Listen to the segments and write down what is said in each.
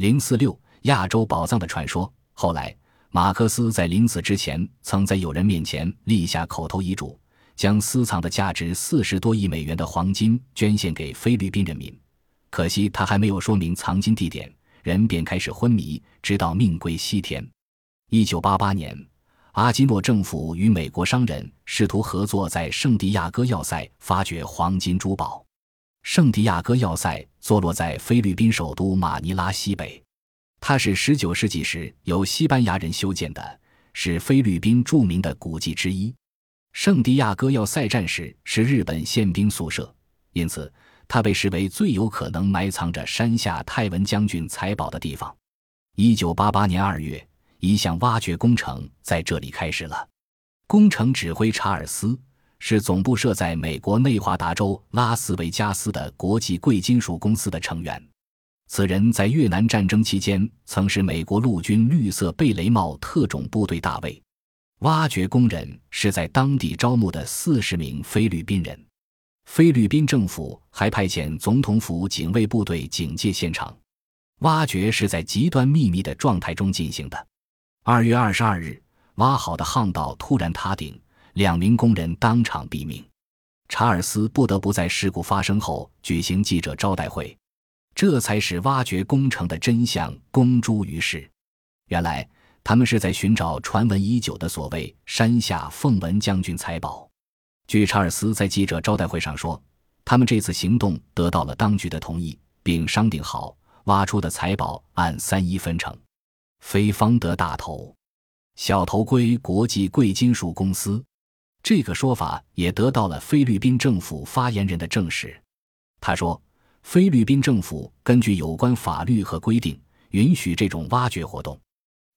零四六亚洲宝藏的传说。后来，马克思在临死之前，曾在友人面前立下口头遗嘱，将私藏的价值四十多亿美元的黄金捐献给菲律宾人民。可惜他还没有说明藏金地点，人便开始昏迷，直到命归西天。一九八八年，阿基诺政府与美国商人试图合作，在圣地亚哥要塞发掘黄金珠宝。圣地亚哥要塞坐落在菲律宾首都马尼拉西北。它是19世纪时由西班牙人修建的，是菲律宾著名的古迹之一。圣地亚哥要塞战时是日本宪兵宿舍，因此它被视为最有可能埋藏着山下泰文将军财宝的地方。1988年2月，一项挖掘工程在这里开始了。工程指挥查尔斯是总部设在美国内华达州拉斯维加斯的国际贵金属公司的成员。此人在越南战争期间曾是美国陆军绿色贝雷帽特种部队大尉。挖掘工人是在当地招募的四十名菲律宾人。菲律宾政府还派遣总统府警卫部队警戒现场。挖掘是在极端秘密的状态中进行的。二月二十二日，挖好的巷道突然塌顶，两名工人当场毙命。查尔斯不得不在事故发生后举行记者招待会。这才使挖掘工程的真相公诸于世。原来，他们是在寻找传闻已久的所谓山下奉文将军财宝。据查尔斯在记者招待会上说，他们这次行动得到了当局的同意，并商定好挖出的财宝按三一分成，非方得大头，小头归国际贵金属公司。这个说法也得到了菲律宾政府发言人的证实。他说。菲律宾政府根据有关法律和规定，允许这种挖掘活动。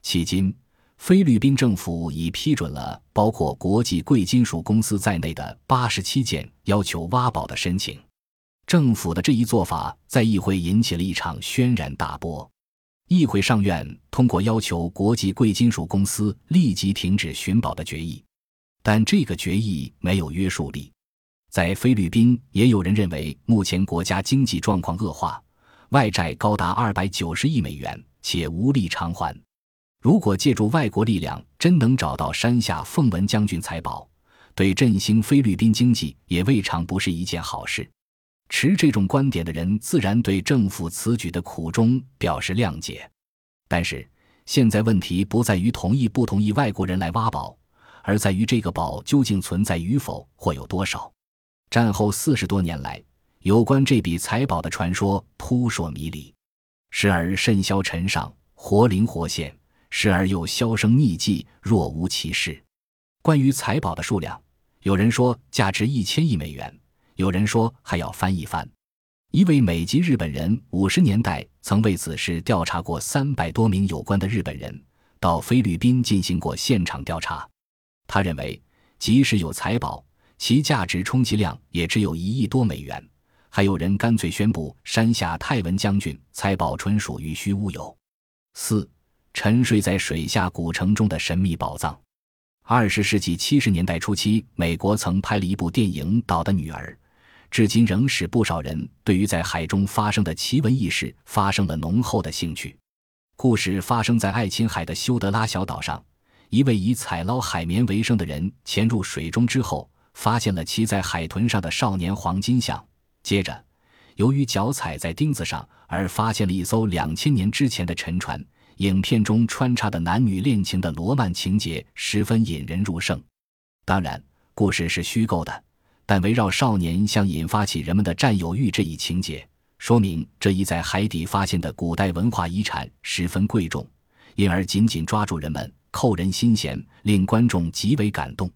迄今，菲律宾政府已批准了包括国际贵金属公司在内的八十七件要求挖宝的申请。政府的这一做法在议会引起了一场轩然大波。议会上院通过要求国际贵金属公司立即停止寻宝的决议，但这个决议没有约束力。在菲律宾，也有人认为目前国家经济状况恶化，外债高达二百九十亿美元，且无力偿还。如果借助外国力量真能找到山下奉文将军财宝，对振兴菲律宾经济也未尝不是一件好事。持这种观点的人自然对政府此举的苦衷表示谅解。但是，现在问题不在于同意不同意外国人来挖宝，而在于这个宝究竟存在与否，或有多少。战后四十多年来，有关这笔财宝的传说扑朔迷离，时而甚嚣尘上，活灵活现；时而又销声匿迹，若无其事。关于财宝的数量，有人说价值一千亿美元，有人说还要翻一番。一位美籍日本人五十年代曾为此事调查过三百多名有关的日本人，到菲律宾进行过现场调查。他认为，即使有财宝，其价值充其量也只有一亿多美元，还有人干脆宣布山下泰文将军财宝纯属于虚乌有。四，沉睡在水下古城中的神秘宝藏。二十世纪七十年代初期，美国曾拍了一部电影《岛的女儿》，至今仍使不少人对于在海中发生的奇闻异事发生了浓厚的兴趣。故事发生在爱琴海的休德拉小岛上，一位以采捞海绵为生的人潜入水中之后。发现了骑在海豚上的少年黄金象。接着，由于脚踩在钉子上，而发现了一艘两千年之前的沉船。影片中穿插的男女恋情的罗曼情节十分引人入胜。当然，故事是虚构的，但围绕少年像引发起人们的占有欲这一情节，说明这一在海底发现的古代文化遗产十分贵重，因而紧紧抓住人们，扣人心弦，令观众极为感动。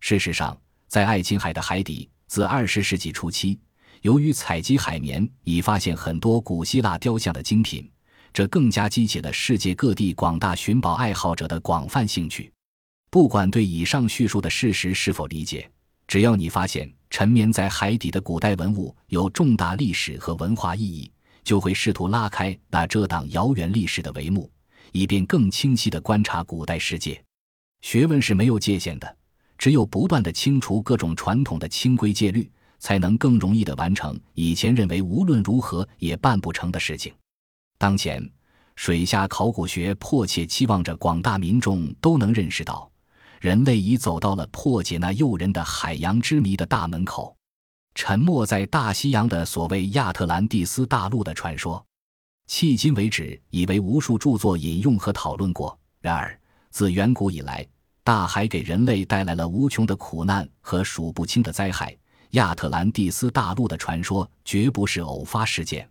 事实上，在爱琴海的海底，自二十世纪初期，由于采集海绵，已发现很多古希腊雕像的精品，这更加激起了世界各地广大寻宝爱好者的广泛兴趣。不管对以上叙述的事实是否理解，只要你发现沉眠在海底的古代文物有重大历史和文化意义，就会试图拉开那遮挡遥远历史的帷幕，以便更清晰地观察古代世界。学问是没有界限的。只有不断的清除各种传统的清规戒律，才能更容易的完成以前认为无论如何也办不成的事情。当前，水下考古学迫切期望着广大民众都能认识到，人类已走到了破解那诱人的海洋之谜的大门口。沉没在大西洋的所谓亚特兰蒂斯大陆的传说，迄今为止已为无数著作引用和讨论过。然而，自远古以来，大海给人类带来了无穷的苦难和数不清的灾害。亚特兰蒂斯大陆的传说绝不是偶发事件，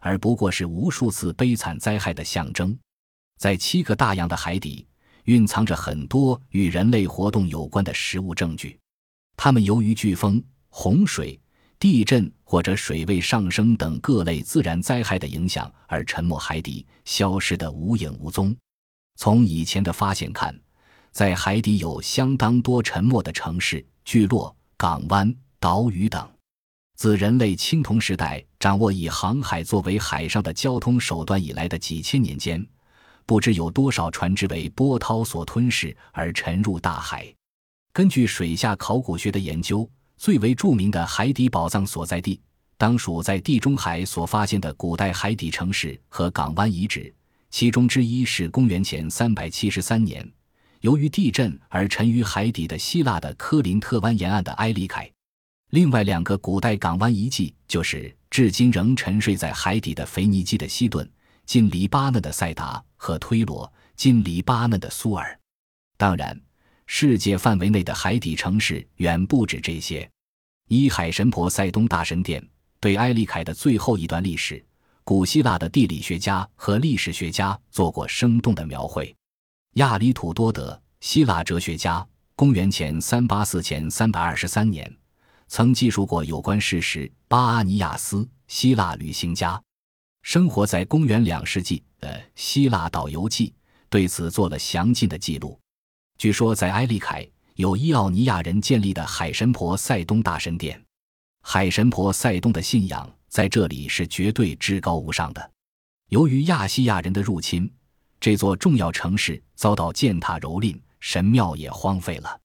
而不过是无数次悲惨灾害的象征。在七个大洋的海底，蕴藏着很多与人类活动有关的实物证据，它们由于飓风、洪水。地震或者水位上升等各类自然灾害的影响而沉没海底，消失得无影无踪。从以前的发现看，在海底有相当多沉没的城市、聚落、港湾、岛屿等。自人类青铜时代掌握以航海作为海上的交通手段以来的几千年间，不知有多少船只为波涛所吞噬而沉入大海。根据水下考古学的研究。最为著名的海底宝藏所在地，当属在地中海所发现的古代海底城市和港湾遗址。其中之一是公元前三百七十三年，由于地震而沉于海底的希腊的科林特湾沿岸的埃里凯。另外两个古代港湾遗迹，就是至今仍沉睡在海底的腓尼基的西顿（今黎巴嫩的塞达）和推罗（今黎巴嫩的苏尔）。当然。世界范围内的海底城市远不止这些。依海神婆塞东大神殿对埃利凯的最后一段历史，古希腊的地理学家和历史学家做过生动的描绘。亚里土多德，希腊哲学家，公元前三八四前三百二十三年，曾记述过有关事实。巴阿尼亚斯，希腊旅行家，生活在公元两世纪的《希腊导游记》对此做了详尽的记录。据说，在埃利凯有伊奥尼亚人建立的海神婆塞东大神殿，海神婆塞东的信仰在这里是绝对至高无上的。由于亚细亚人的入侵，这座重要城市遭到践踏蹂躏，神庙也荒废了。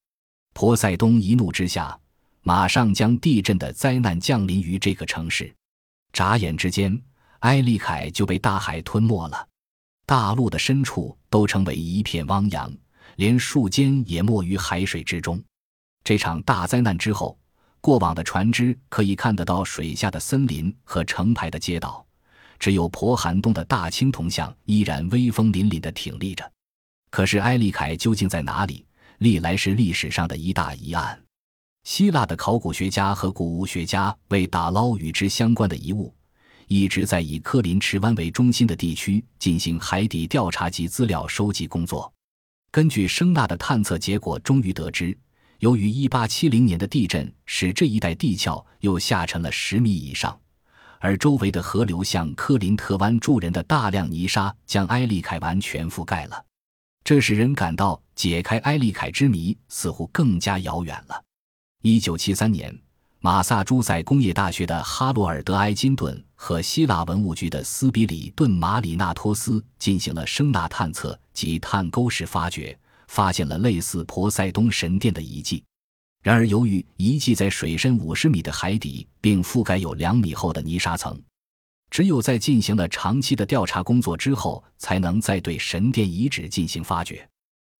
波塞冬一怒之下，马上将地震的灾难降临于这个城市，眨眼之间，埃利凯就被大海吞没了，大陆的深处都成为一片汪洋。连树尖也没于海水之中。这场大灾难之后，过往的船只可以看得到水下的森林和成排的街道，只有婆寒冬的大青铜像依然威风凛凛地挺立着。可是埃利凯究竟在哪里？历来是历史上的一大疑案。希腊的考古学家和古物学家为打捞与之相关的遗物，一直在以科林池湾为中心的地区进行海底调查及资料收集工作。根据声纳的探测结果，终于得知，由于1870年的地震使这一带地壳又下沉了十米以上，而周围的河流向科林特湾住人的大量泥沙将埃利凯完全覆盖了，这使人感到解开埃利凯之谜似乎更加遥远了。1973年。马萨诸塞工业大学的哈罗尔德埃金顿和希腊文物局的斯比里顿马里纳托斯进行了声纳探测及探沟式发掘，发现了类似婆塞冬神殿的遗迹。然而，由于遗迹在水深五十米的海底，并覆盖有两米厚的泥沙层，只有在进行了长期的调查工作之后，才能再对神殿遗址进行发掘。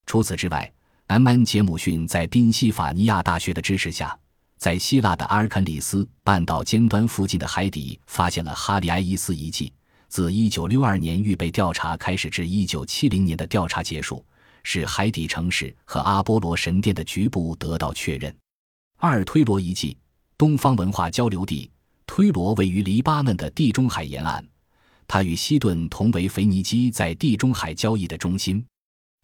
除此之外，M. N. 杰姆逊在宾夕法尼亚大学的支持下。在希腊的阿尔肯里斯半岛尖端附近的海底，发现了哈里埃伊斯遗迹。自1962年预备调查开始至1970年的调查结束，使海底城市和阿波罗神殿的局部得到确认。二推罗遗迹，东方文化交流地。推罗位于黎巴嫩的地中海沿岸，它与西顿同为腓尼基在地中海交易的中心。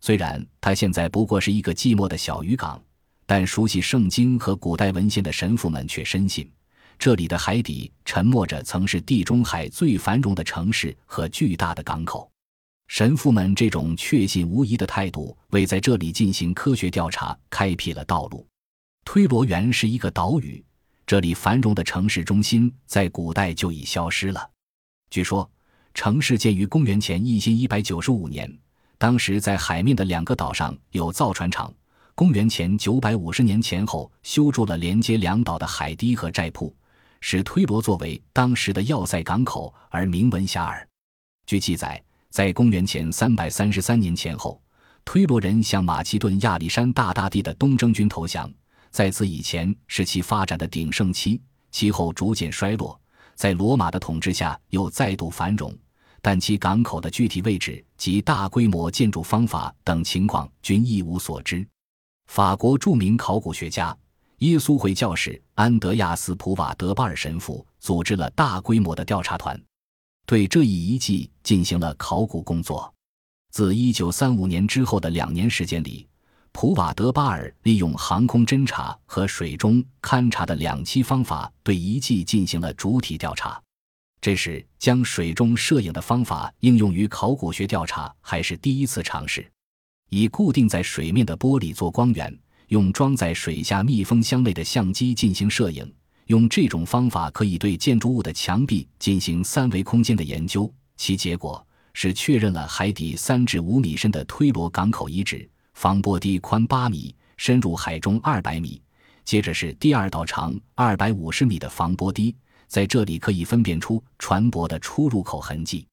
虽然它现在不过是一个寂寞的小渔港。但熟悉圣经和古代文献的神父们却深信，这里的海底沉没着曾是地中海最繁荣的城市和巨大的港口。神父们这种确信无疑的态度，为在这里进行科学调查开辟了道路。推罗园是一个岛屿，这里繁荣的城市中心在古代就已消失了。据说，城市建于公元前一千一百九十五年，当时在海面的两个岛上有造船厂。公元前九百五十年前后，修筑了连接两岛的海堤和寨铺，使推罗作为当时的要塞港口而名闻遐迩。据记载，在公元前三百三十三年前后，推罗人向马其顿亚历山大大帝的东征军投降。在此以前是其发展的鼎盛期，其后逐渐衰落。在罗马的统治下又再度繁荣，但其港口的具体位置及大规模建筑方法等情况均一无所知。法国著名考古学家、耶稣会教士安德亚斯·普瓦德巴尔神父组织了大规模的调查团，对这一遗迹进行了考古工作。自1935年之后的两年时间里。普瓦德巴尔利用航空侦察和水中勘察的两栖方法，对遗迹进行了主体调查。这是将水中摄影的方法应用于考古学调查，还是第一次尝试。以固定在水面的玻璃做光源，用装在水下密封箱内的相机进行摄影。用这种方法可以对建筑物的墙壁进行三维空间的研究。其结果是确认了海底三至五米深的推罗港口遗址。防波堤宽八米，深入海中二百米。接着是第二道长二百五十米的防波堤，在这里可以分辨出船舶的出入口痕迹。